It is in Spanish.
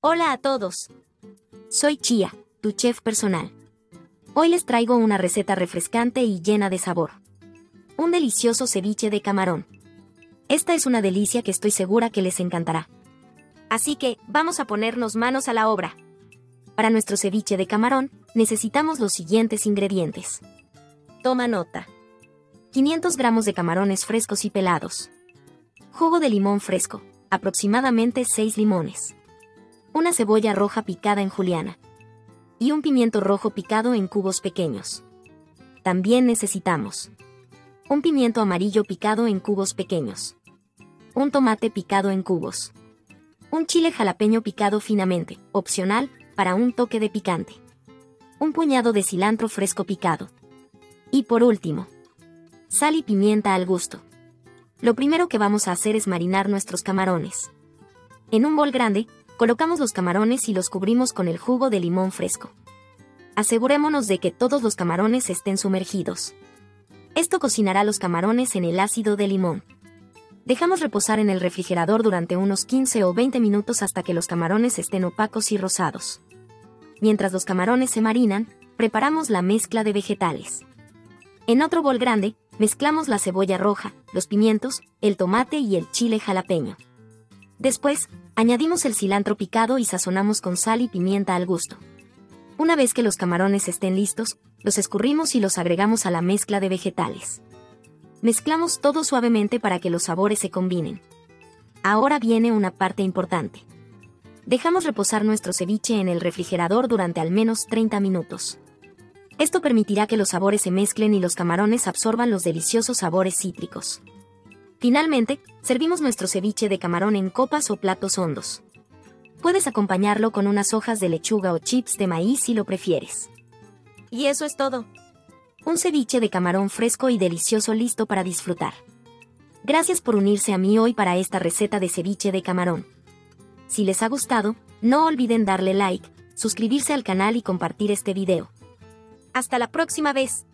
Hola a todos. Soy Chia, tu chef personal. Hoy les traigo una receta refrescante y llena de sabor. Un delicioso ceviche de camarón. Esta es una delicia que estoy segura que les encantará. Así que, vamos a ponernos manos a la obra. Para nuestro ceviche de camarón, necesitamos los siguientes ingredientes. Toma nota. 500 gramos de camarones frescos y pelados. Jugo de limón fresco, aproximadamente 6 limones. Una cebolla roja picada en juliana. Y un pimiento rojo picado en cubos pequeños. También necesitamos un pimiento amarillo picado en cubos pequeños. Un tomate picado en cubos. Un chile jalapeño picado finamente, opcional, para un toque de picante. Un puñado de cilantro fresco picado. Y por último, sal y pimienta al gusto. Lo primero que vamos a hacer es marinar nuestros camarones. En un bol grande, colocamos los camarones y los cubrimos con el jugo de limón fresco. Asegurémonos de que todos los camarones estén sumergidos. Esto cocinará los camarones en el ácido de limón. Dejamos reposar en el refrigerador durante unos 15 o 20 minutos hasta que los camarones estén opacos y rosados. Mientras los camarones se marinan, preparamos la mezcla de vegetales. En otro bol grande, mezclamos la cebolla roja, los pimientos, el tomate y el chile jalapeño. Después, añadimos el cilantro picado y sazonamos con sal y pimienta al gusto. Una vez que los camarones estén listos, los escurrimos y los agregamos a la mezcla de vegetales. Mezclamos todo suavemente para que los sabores se combinen. Ahora viene una parte importante. Dejamos reposar nuestro ceviche en el refrigerador durante al menos 30 minutos. Esto permitirá que los sabores se mezclen y los camarones absorban los deliciosos sabores cítricos. Finalmente, servimos nuestro ceviche de camarón en copas o platos hondos. Puedes acompañarlo con unas hojas de lechuga o chips de maíz si lo prefieres. Y eso es todo. Un ceviche de camarón fresco y delicioso listo para disfrutar. Gracias por unirse a mí hoy para esta receta de ceviche de camarón. Si les ha gustado, no olviden darle like, suscribirse al canal y compartir este video. Hasta la próxima vez.